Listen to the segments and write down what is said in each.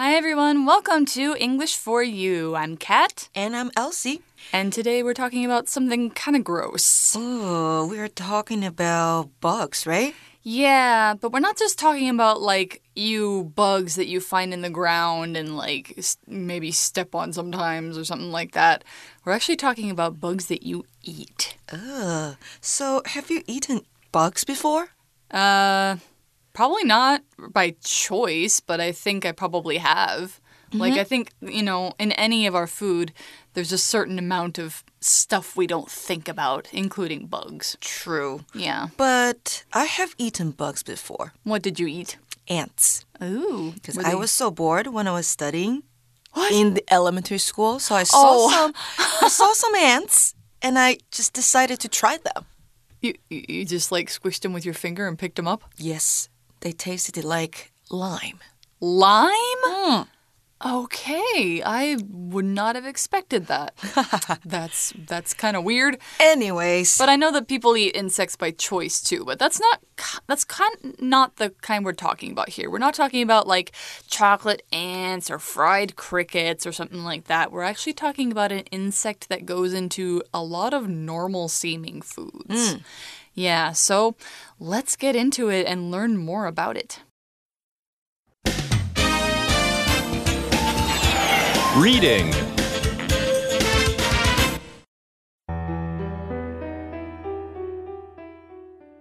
Hi, everyone. Welcome to English for You. I'm Kat. And I'm Elsie. And today we're talking about something kind of gross. Oh, we're talking about bugs, right? Yeah, but we're not just talking about like you bugs that you find in the ground and like maybe step on sometimes or something like that. We're actually talking about bugs that you eat. Ugh. So, have you eaten bugs before? Uh, probably not by choice, but I think I probably have. Mm -hmm. Like, mm-hmm. I think, you know, in any of our food, there's a certain amount of stuff we don't think about, including bugs. True. Yeah. But I have eaten bugs before. What did you eat? Ants. Ooh. Because I was so bored when I was studying what? in the elementary school. So I saw oh. some I saw some ants and I just decided to try them. You, you just like squished them with your finger and picked them up? Yes. They tasted like lime. Lime? Mm. Okay, I would not have expected that. that's that's kind of weird. Anyways, but I know that people eat insects by choice too, but that's not that's kind not the kind we're talking about here. We're not talking about like chocolate ants or fried crickets or something like that. We're actually talking about an insect that goes into a lot of normal seeming foods. Mm. Yeah, so let's get into it and learn more about it. Reading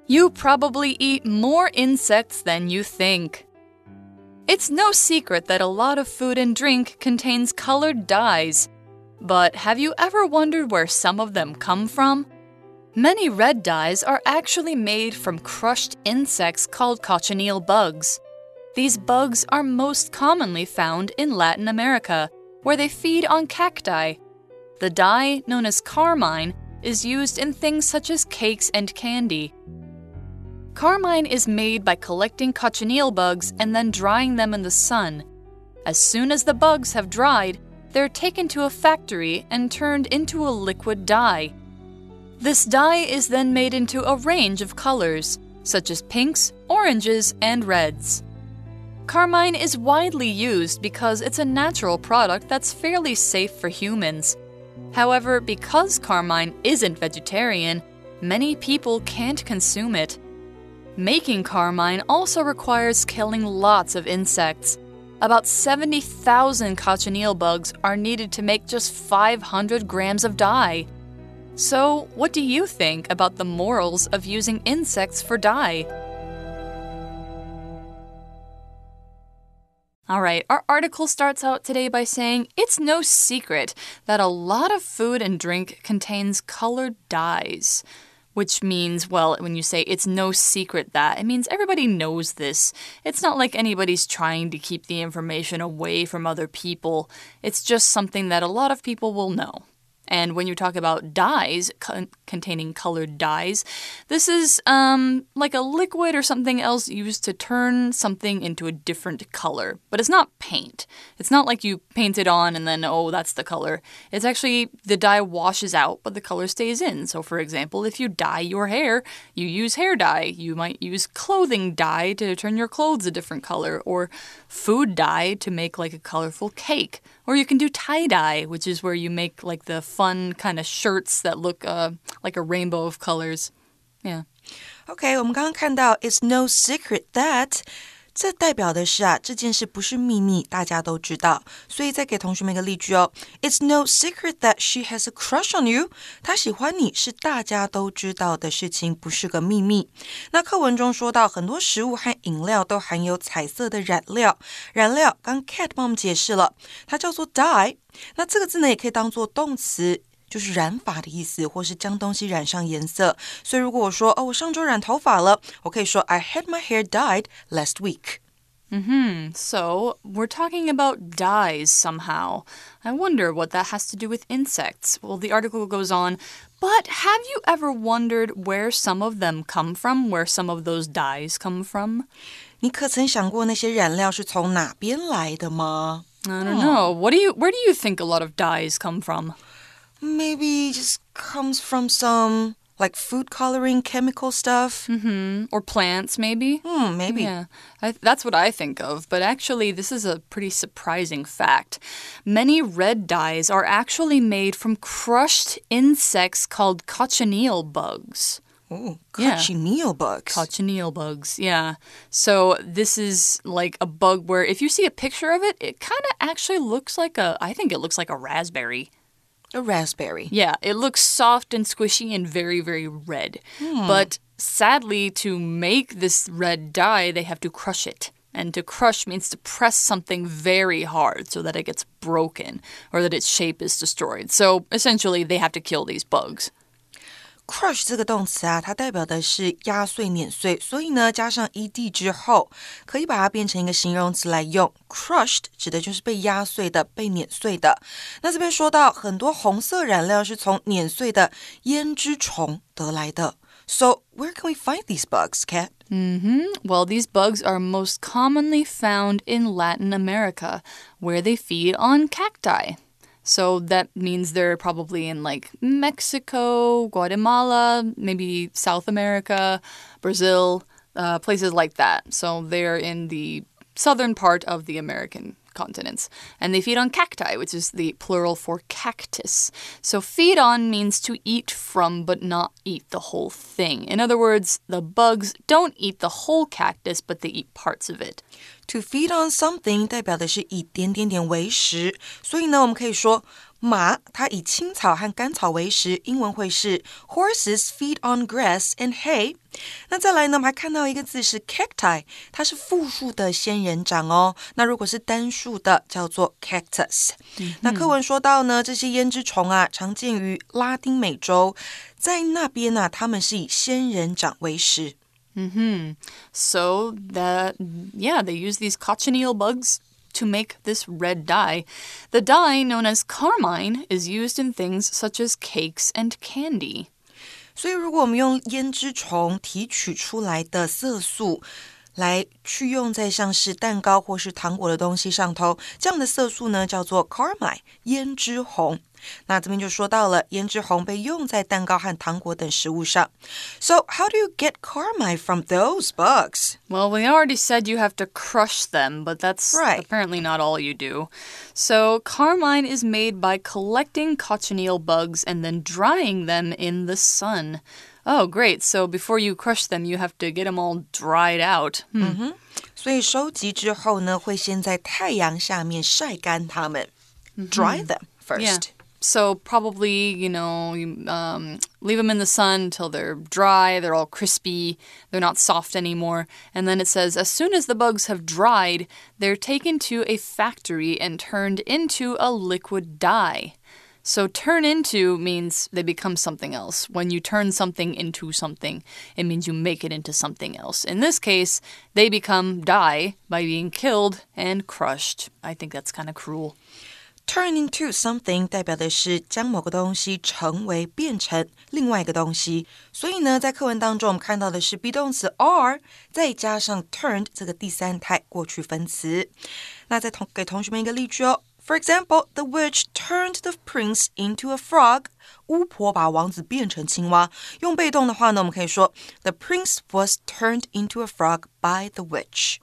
You probably eat more insects than you think. It's no secret that a lot of food and drink contains colored dyes. But have you ever wondered where some of them come from? Many red dyes are actually made from crushed insects called cochineal bugs. These bugs are most commonly found in Latin America where they feed on cacti. The dye, known as carmine, is used in things such as cakes and candy. Carmine is made by collecting cochineal bugs and then drying them in the sun. As soon as the bugs have dried, they're taken to a factory and turned into a liquid dye. This dye is then made into a range of colors, such as pinks, oranges, and reds. Carmine is widely used because it's a natural product that's fairly safe for humans. However, because carmine isn't vegetarian, many people can't consume it. Making carmine also requires killing lots of insects. About 70,000 cochineal bugs are needed to make just 500 grams of dye. So, what do you think about the morals of using insects for dye? All right, our article starts out today by saying it's no secret that a lot of food and drink contains colored dyes. Which means, well, when you say it's no secret that, it means everybody knows this. It's not like anybody's trying to keep the information away from other people. It's just something that a lot of people will know. And when you talk about dyes, con containing colored dyes, this is um, like a liquid or something else used to turn something into a different color. But it's not paint. It's not like you paint it on and then, oh, that's the color. It's actually the dye washes out, but the color stays in. So, for example, if you dye your hair, you use hair dye. You might use clothing dye to turn your clothes a different color, or food dye to make like a colorful cake. Or you can do tie dye, which is where you make like the fun kind of shirts that look uh, like a rainbow of colors. Yeah. Okay, 我们刚刚看到 It's no secret that 这代表的是啊，这件事不是秘密，大家都知道。所以再给同学们一个例句哦：It's no secret that she has a crush on you。她喜欢你是大家都知道的事情，不是个秘密。那课文中说到，很多食物和饮料都含有彩色的染料。染料，刚 Cat 帮我们解释了，它叫做 dye。那这个字呢，也可以当做动词。就是染发的意思，或是将东西染上颜色。所以如果我说哦，我上周染头发了，我可以说 I had my hair dyed last week. Mm-hmm. So we're talking about dyes somehow. I wonder what that has to do with insects. Well, the article goes on, but have you ever wondered where some of them come from? Where some of those dyes come from? 你可曾想过那些染料是从哪边来的吗? I don't know. What do you? Where do you think a lot of dyes come from? Maybe just comes from some like food coloring, chemical stuff. Mm-hmm. Or plants, maybe. Hmm, maybe. Yeah, I, that's what I think of. But actually, this is a pretty surprising fact. Many red dyes are actually made from crushed insects called cochineal bugs. Oh, Yeah. cochineal bugs. Cochineal bugs, yeah. So this is like a bug where if you see a picture of it, it kind of actually looks like a, I think it looks like a raspberry. A raspberry. Yeah, it looks soft and squishy and very, very red. Hmm. But sadly, to make this red dye, they have to crush it. And to crush means to press something very hard so that it gets broken or that its shape is destroyed. So essentially, they have to kill these bugs. Crush 这个动词啊，它代表的是压碎、碾碎，所以呢，加上 ed 之后，可以把它变成一个形容词来用。Crushed 指的就是被压碎的、被碾碎的。那这边说到很多红色染料是从碾碎的胭脂虫得来的。So where can we find these bugs, Kat? Well, these bugs are most commonly found in Latin America, where they feed on cacti. So that means they're probably in like Mexico, Guatemala, maybe South America, Brazil, uh, places like that. So they're in the southern part of the American continents. And they feed on cacti, which is the plural for cactus. So feed on means to eat from, but not eat the whole thing. In other words, the bugs don't eat the whole cactus, but they eat parts of it. To feed on something 代表的是以点点点为食，所以呢，我们可以说 马它以青草和干草为食，英文会是 horses feed on grass and hay。那再来呢，我们还看到一个字是 cacti，它是复数的仙人掌哦。那如果是单数的，叫做 cactus。那课文说到呢，这些胭脂虫啊，常见于拉丁美洲，在那边呢、它们是以仙人掌为食。嗯哼 So that, yeah, they use these cochineal bugs to make this red dye. The dye, known as carmine, is used in things such as cakes and candy. 所以，如果我们用胭脂虫提取出来的色素 来去用在像是蛋糕或是糖果的东西上头，这样的色素呢叫做 carmine 胭脂红。那这边就说到了胭脂红被用在蛋糕和糖果等食物上。So how do you get carmine from those bugs? Well, we already said you have to crush them, but that's Right. apparently not all you do. So, carmine is made by collecting cochineal bugs and then drying them in the sun. Oh, great. So, before you crush them, you have to get them all dried out. Hmm. 所以收集之后呢，会先在太阳下面晒干它们、d r y them first. Yeah. So probably, you know, you um, leave them in the sun until they're dry, they're all crispy, they're not soft anymore. And then it says, as soon as the bugs have dried, they're taken to a factory and turned into a liquid dye. So turn into means they become something else. When you turn something into something, it means you make it into something else. In this case, they become dye by being killed and crushed. I think that's kind of cruel. Turn into something 代表的是将某个东西成为、变成另外一个东西。所以呢，在课文当中，我们看到的是 be 动词 are，再加上 turned 这个第三态过去分词。那再同给同学们一个例句哦。For example, the witch turned the prince into a frog. 巫婆把王子变成青蛙。用被动的话呢，我们可以说 The prince was turned into a frog by the witch.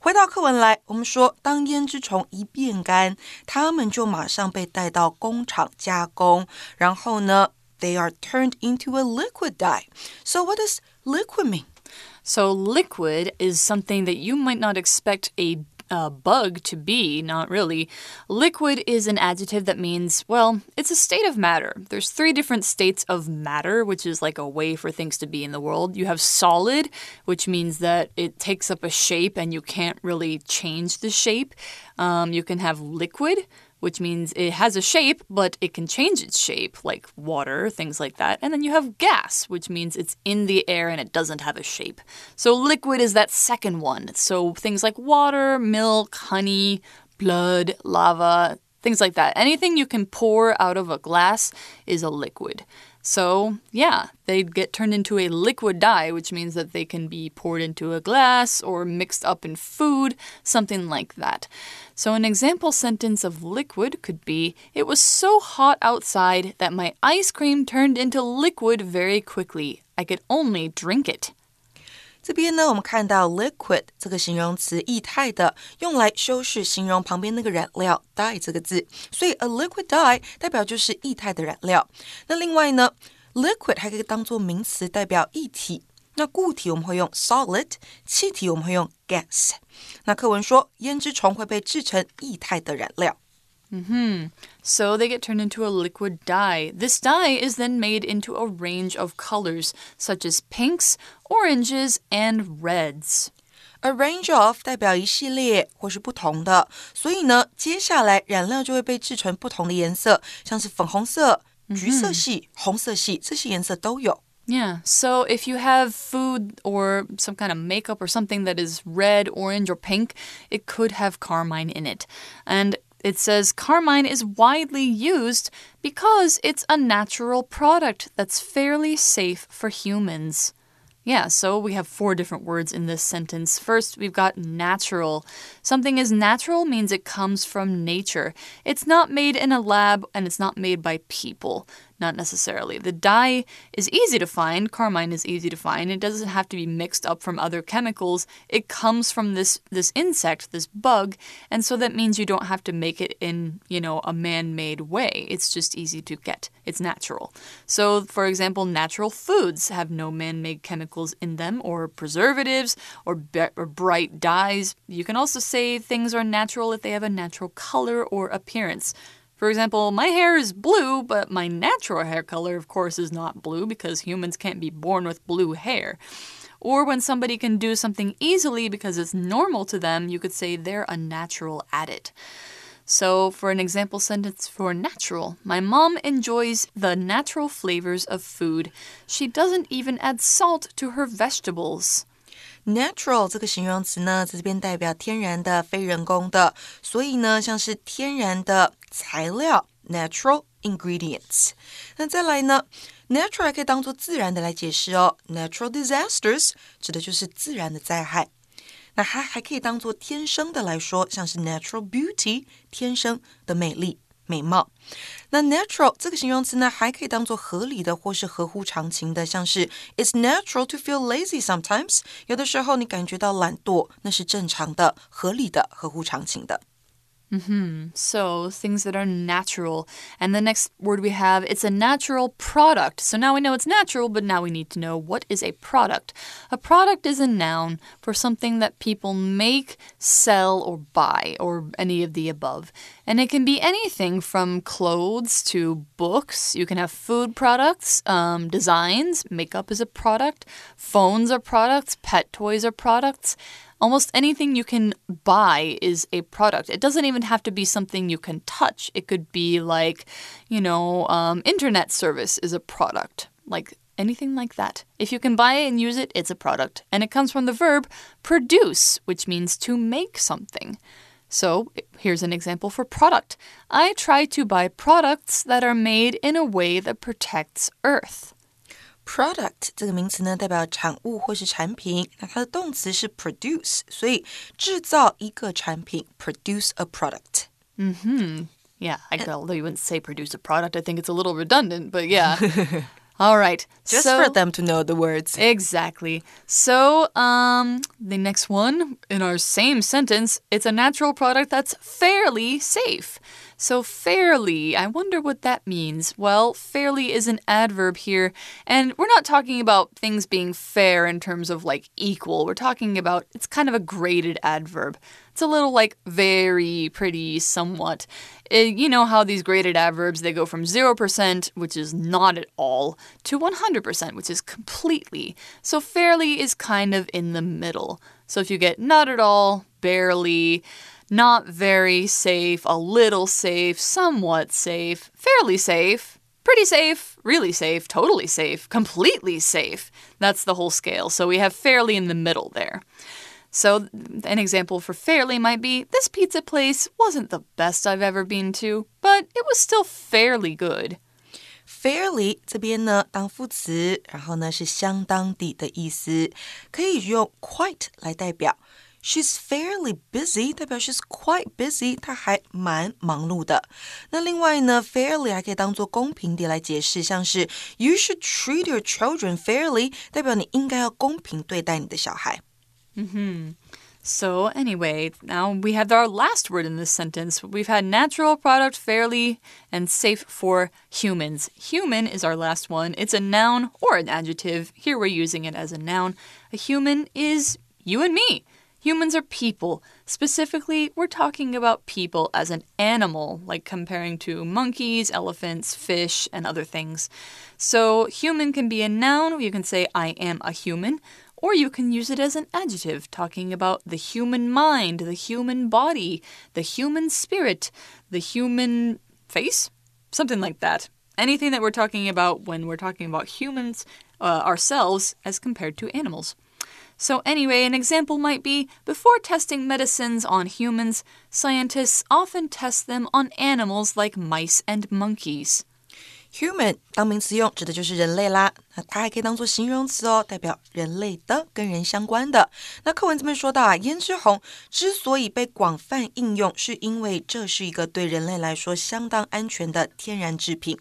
回到课文来，我们说，当胭脂虫一变干，它们就马上被带到工厂加工，然后呢，they are turned into a liquid dye. So what does liquid mean? So, liquid is something that you might not expect a uh, bug to be, not really. Liquid is an adjective that means, well, it's a state of matter. There's three different states of matter, which is like a way for things to be in the world. You have solid, which means that it takes up a shape and you can't really change the shape. Um, you can have liquid, which means it has a shape, but it can change its shape, like water, things like that. And then you have gas, which means it's in the air and it doesn't have a shape. So liquid is that second one. So things like water, milk, honey, blood, lava, things like that. Anything you can pour out of a glass is a liquid. So, yeah, they get turned into a liquid dye, which means that they can be poured into a glass or mixed up in food, something like that. So, an example sentence of liquid could be It was so hot outside that my ice cream turned into liquid very quickly. I could only drink it. 这边呢，我们看到 liquid 这个形容词，液态的，用来修饰形容旁边那个染料 dye 这个字，所以 a liquid dye 代表就是液态的染料。那另外呢，liquid 还可以当做名词，代表液体。 那固体我们会用 solid，气体我们会用 gas。那课文说，胭脂虫会被制成液态的染料。Mm hmm. So they get turned into a liquid dye. This dye is then made into a range of colors, such as pinks, oranges, and reds. A range of 代表一系列或是不同的，所以呢，接下来染料就会被制成不同的颜色，像是粉红色、橘色系、红色系这些颜色都有。 Yeah, so if you have food or some kind of makeup or something that is red, orange, or pink, it could have carmine in it. And it says carmine is widely used because it's a natural product that's fairly safe for humans. Yeah, so we have four different words in this sentence. First, we've got natural. Something is natural means it comes from nature. It's not made in a lab and it's not made by people. Not necessarily. The dye is easy to find. Carmine is easy to find. It doesn't have to be mixed up from other chemicals. It comes from this this insect, this bug, and so that means you don't have to make it in, you know, a man-made way. It's just easy to get. It's natural. So, for example, natural foods have no man-made chemicals in them or preservatives or, or bright dyes. You can also say things are natural if they have a natural color or appearance. For example, my hair is blue, but my natural hair color, of course, is not blue because humans can't be born with blue hair. Or when somebody can do something easily because it's normal to them, you could say they're a natural at it. So, for an example sentence for natural, my mom enjoys the natural flavors of food. She doesn't even add salt to her vegetables. Natural 这个形容词呢，在这边代表天然的、非人工的，所以呢，像是天然的材料 （natural ingredients）。那再来呢，natural 还可以当做自然的来解释哦。Natural disasters 指的就是自然的灾害。那它还可以当做天生的来说，像是 natural beauty 天生的美丽。美貌。那 natural 这个形容词呢，还可以当做合理的或是合乎常情的，像是 It's natural to feel lazy sometimes。有的时候你感觉到懒惰，那是正常的、合理的、合乎常情的。Mm -hmm. So things that are natural. And the next word we have, it's a natural product. So now we know it's natural, but now we need to know what is a product. A product is a noun for something that people make, sell, or buy, or any of the above. And it can be anything from clothes to books. You can have food products, um, designs, makeup is a product, phones are products, pet toys are products. Almost anything you can buy is a product. It doesn't even have to be something you can touch. It could be like, you know, um, internet service is a product. Like anything like that. If you can buy it and use it, it's a product. And it comes from the verb produce, which means to make something. So here's an example for product. I try to buy products that are made in a way that protects Earth. Product 这个名词呢，代表产物或是产品。那它的动词是 produce，所以制造一个产品，produce a product。嗯哼，Yeah, I although you wouldn't say produce a product, I think it's a little redundant, but yeah. All right. Just so, for them to know the words. Exactly. So, um, the next one in our same sentence, it's a natural product that's fairly safe. So, fairly, I wonder what that means. Well, fairly is an adverb here, and we're not talking about things being fair in terms of like equal. We're talking about it's kind of a graded adverb. It's a little like very, pretty, somewhat. It, eh, you know how these graded adverbs they go from 0%, which is not at all, to 100%, which is completely. So, fairly is kind of in the middle. So, if you get not at all, barely, not very safe, a little safe, somewhat safe, fairly safe, pretty safe, really safe, totally safe, completely safe. That's the whole scale. So we have fairly in the middle there. So, an example for fairly might be this pizza place wasn't the best I've ever been to, but it was still fairly good. Fairly 这边呢当副词，然后呢是相当的的意思，可以用 quite 来代表。 She's fairly busy，代表 she's quite busy，她还蛮忙碌的。那另外呢，fairly 还可以当做公平的来解释，像是 You should treat your children fairly，代表你应该要公平对待你的小孩。嗯哼。So, anyway, now we have our last word in this sentence. We've had natural product, fairly, and safe for humans. Human is our last one. It's a noun or an adjective. Here we're using it as a noun. A human is you and me. Humans are people. Specifically, we're talking about people as an animal, like comparing to monkeys, elephants, fish, and other things. So, human can be a noun. You can say, I am a human. Or you can use it as an adjective, talking about the human mind, the human body, the human spirit, the human face, something like that. Anything that we're talking about when we're talking about humans, uh, ourselves, as compared to animals. So, anyway, an example might be before testing medicines on humans, scientists often test them on animals like mice and monkeys. Human 当名词用，指的就是人类啦。那它还可以当做形容词哦，代表人类的、跟人相关的。那课文这边说到啊，胭脂红之所以被广泛应用，是因为这是一个对人类来说相当安全的天然制品。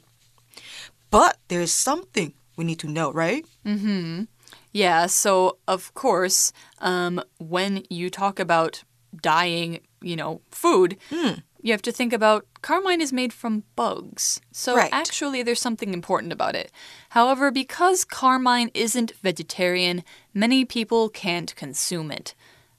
But there's something we need to know, right? Mm-hmm. Yeah. So of course, um, when you talk about dyeing, you know, food. Mm you have to think about carmine is made from bugs. So right. actually, there's something important about it. However, because carmine isn't vegetarian, many people can't consume it.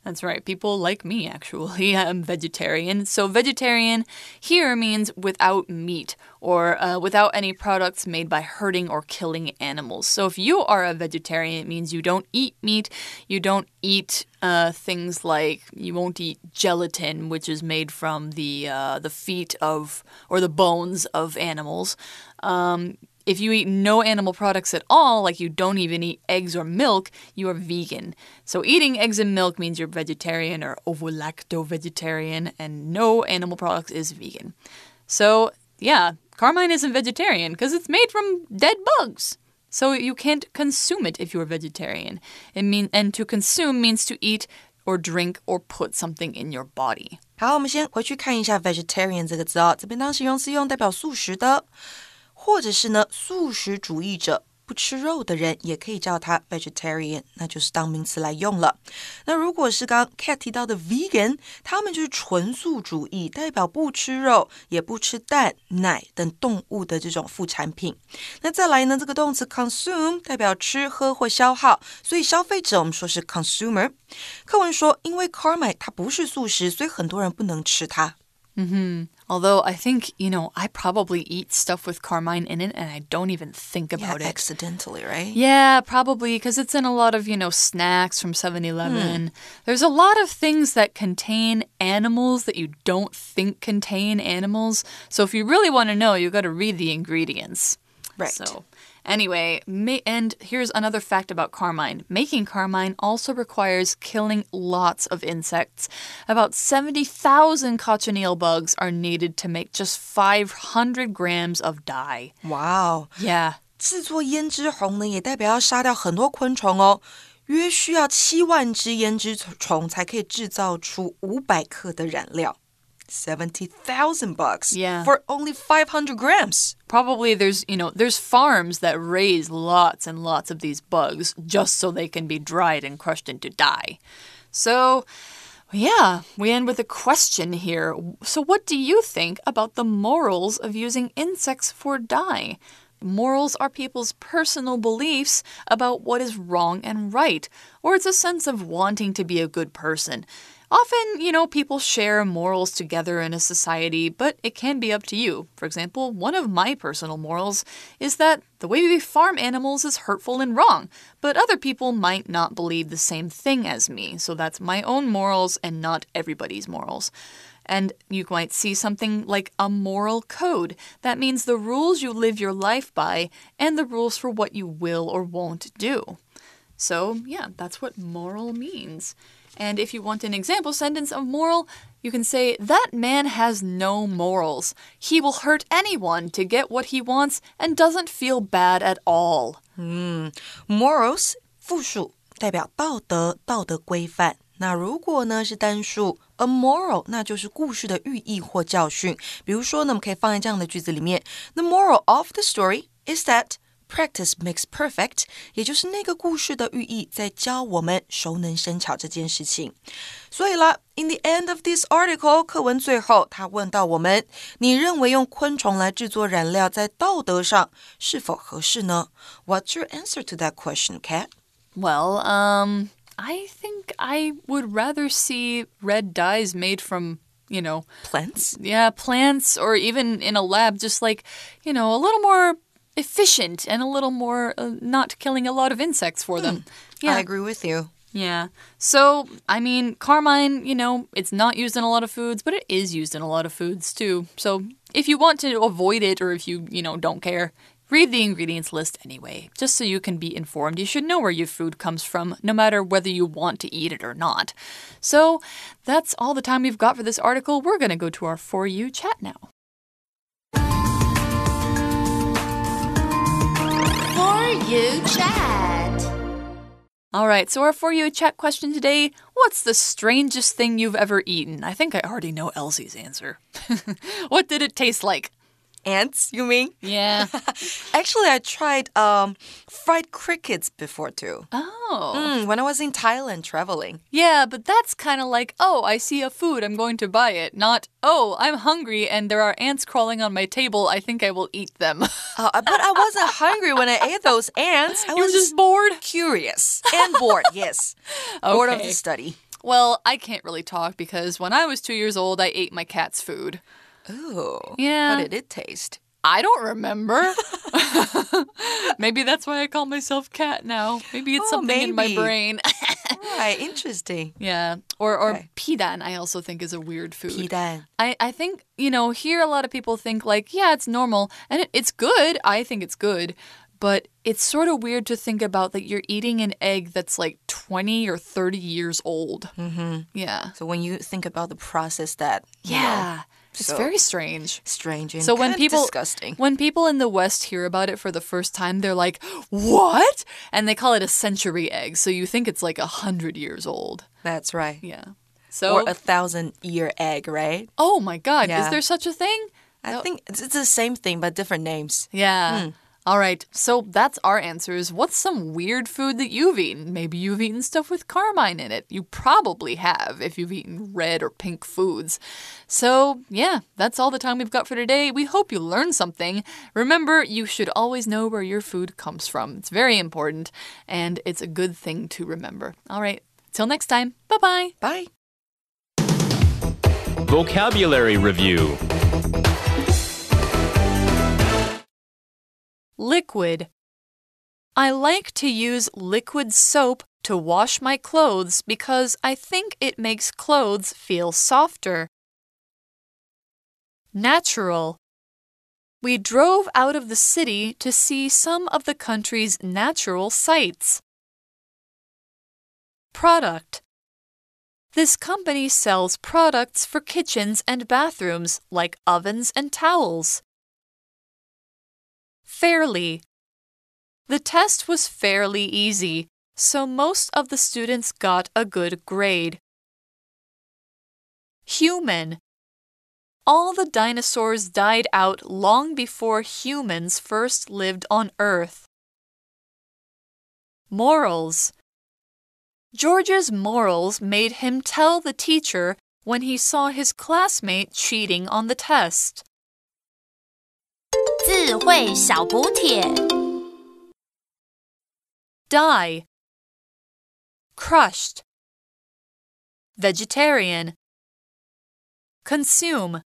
That's right. People like me, actually. I'm vegetarian. So, vegetarian here means without meat or uh, without any products made by hurting or killing animals. So, if you are a vegetarian, it means you don't eat meat, you don't eat uh, things like you won't eat gelatin, which is made from the uh, the feet of or the bones of animals. Um, if you eat no animal products at all, like you don't even eat eggs or milk, you are vegan. So eating eggs and milk means you're vegetarian or ovo-lacto vegetarian, and no animal products is vegan. So yeah, Carmine isn't vegetarian because it's made from dead bugs. So you can't consume it if you're vegetarian. It mean and to consume means to eat or drink or put something in your body. 好，我们先回去看一下 vegetarian 这个字哦，这边当形容词用，代表素食的。 或者是呢，素食主义者。不吃肉的人也可以叫他 vegetarian，那就是当名词来用了。那如果是刚 Cat 提到的 vegan，他们就是纯素主义，代表不吃肉，也不吃蛋、奶等动物的这种副产品。那再来呢，这个动词 consume 代表吃喝或消耗，所以消费者我们说是 consumer。课文说，因为 Carmine 它不是素食，所以很多人不能吃它。嗯哼。Although I think, you know, I probably eat stuff with carmine in it and I don't even think about yeah, it. Accidentally, right? Yeah, probably because it's in a lot of, you know, snacks from 7 Eleven. Hmm. There's a lot of things that contain animals that you don't think contain animals. So if you really want to know, you've got to read the ingredients. Right. So Anyway, and here's another fact about carmine. Making carmine also requires killing lots of insects. About 70,000 cochineal bugs are needed to make just 500 grams of dye. Wow. Yeah. 制作胭脂红呢，也代表要杀掉很多昆虫哦，约需要七万只胭脂虫才可以制造出五百克的染料。 70,000 bucks yeah. for only 500 grams. Probably there's, you know, there's farms that raise lots and lots of these bugs just so they can be dried and crushed into dye. So, yeah, we end with a question here. So, what do you think about the morals of using insects for dye? Morals are people's personal beliefs about what is wrong and right, or it's a sense of wanting to be a good person. Often, you know, people share morals together in a society, but it can be up to you. For example, one of my personal morals is that the way we farm animals is hurtful and wrong, but other people might not believe the same thing as me, so that's my own morals and not everybody's morals. And you might see something like a moral code. That means the rules you live your life by and the rules for what you will or won't do. So, yeah, that's what moral means. And if you want an example sentence of moral, You can say, That man has no morals. He will hurt anyone to get what he wants and doesn't feel bad at all. Morals 复数代表道德、道德规范。那如果呢是单数，a moral，那就是故事的寓意或教训。比如说呢，我们可以放在这样的句子里面：The moral of the story is that practice makes perfect，也就是那个故事的寓意在教我们熟能生巧这件事情。所以啦，in the end of this article，课文最后他问到我们：你认为用昆虫来制作染料在道德上是否合适呢？What's your answer to that question, Kat? Well, um. I think I would rather see red dyes made from, you know, plants. Yeah, plants or even in a lab, just like, you know, a little more efficient and a little more uh, not killing a lot of insects for them. Yeah. I agree with you. Yeah. So, I mean, carmine, you know, it's not used in a lot of foods, but it is used in a lot of foods too. So, if you want to avoid it or if you, you know, don't care, Read the ingredients list anyway, just so you can be informed. You should know where your food comes from, no matter whether you want to eat it or not. So that's all the time we've got for this article. We're going to go to our For You chat now. You chat. All right, so our For You a chat question today What's the strangest thing you've ever eaten? I think I already know Elsie's answer. what did it taste like? Ants, you mean? Yeah. Actually, I tried um, fried crickets before too. Oh. Mm, when I was in Thailand traveling. Yeah, but that's kind of like, oh, I see a food, I'm going to buy it. Not, oh, I'm hungry and there are ants crawling on my table, I think I will eat them. uh, but I wasn't hungry when I ate those ants. I you was just bored? Curious and bored, yes. Okay. Bored of the study. Well, I can't really talk because when I was two years old, I ate my cat's food. Ooh. Yeah. How did it taste? I don't remember. maybe that's why I call myself cat now. Maybe it's oh, something maybe. in my brain. right, interesting. Yeah. Or or okay. pidan I also think is a weird food. Pidan. I, I think, you know, here a lot of people think like, yeah, it's normal and it, it's good. I think it's good. But it's sort of weird to think about that you're eating an egg that's like 20 or 30 years old. Mm -hmm. Yeah. So when you think about the process that, yeah. Know, it's so very strange. Strange and so when people disgusting. when people in the West hear about it for the first time, they're like, "What?" And they call it a century egg. So you think it's like a hundred years old. That's right. Yeah. So or a thousand year egg, right? Oh my God! Yeah. Is there such a thing? I think it's, it's the same thing but different names. Yeah. Hmm. All right, so that's our answers. What's some weird food that you've eaten? Maybe you've eaten stuff with carmine in it. You probably have if you've eaten red or pink foods. So, yeah, that's all the time we've got for today. We hope you learned something. Remember, you should always know where your food comes from. It's very important, and it's a good thing to remember. All right, till next time, bye bye. Bye. Vocabulary Review Liquid. I like to use liquid soap to wash my clothes because I think it makes clothes feel softer. Natural. We drove out of the city to see some of the country's natural sights. Product. This company sells products for kitchens and bathrooms like ovens and towels. Fairly. The test was fairly easy, so most of the students got a good grade. Human. All the dinosaurs died out long before humans first lived on Earth. Morals. George's morals made him tell the teacher when he saw his classmate cheating on the test. Dye. crushed, vegetarian, consume.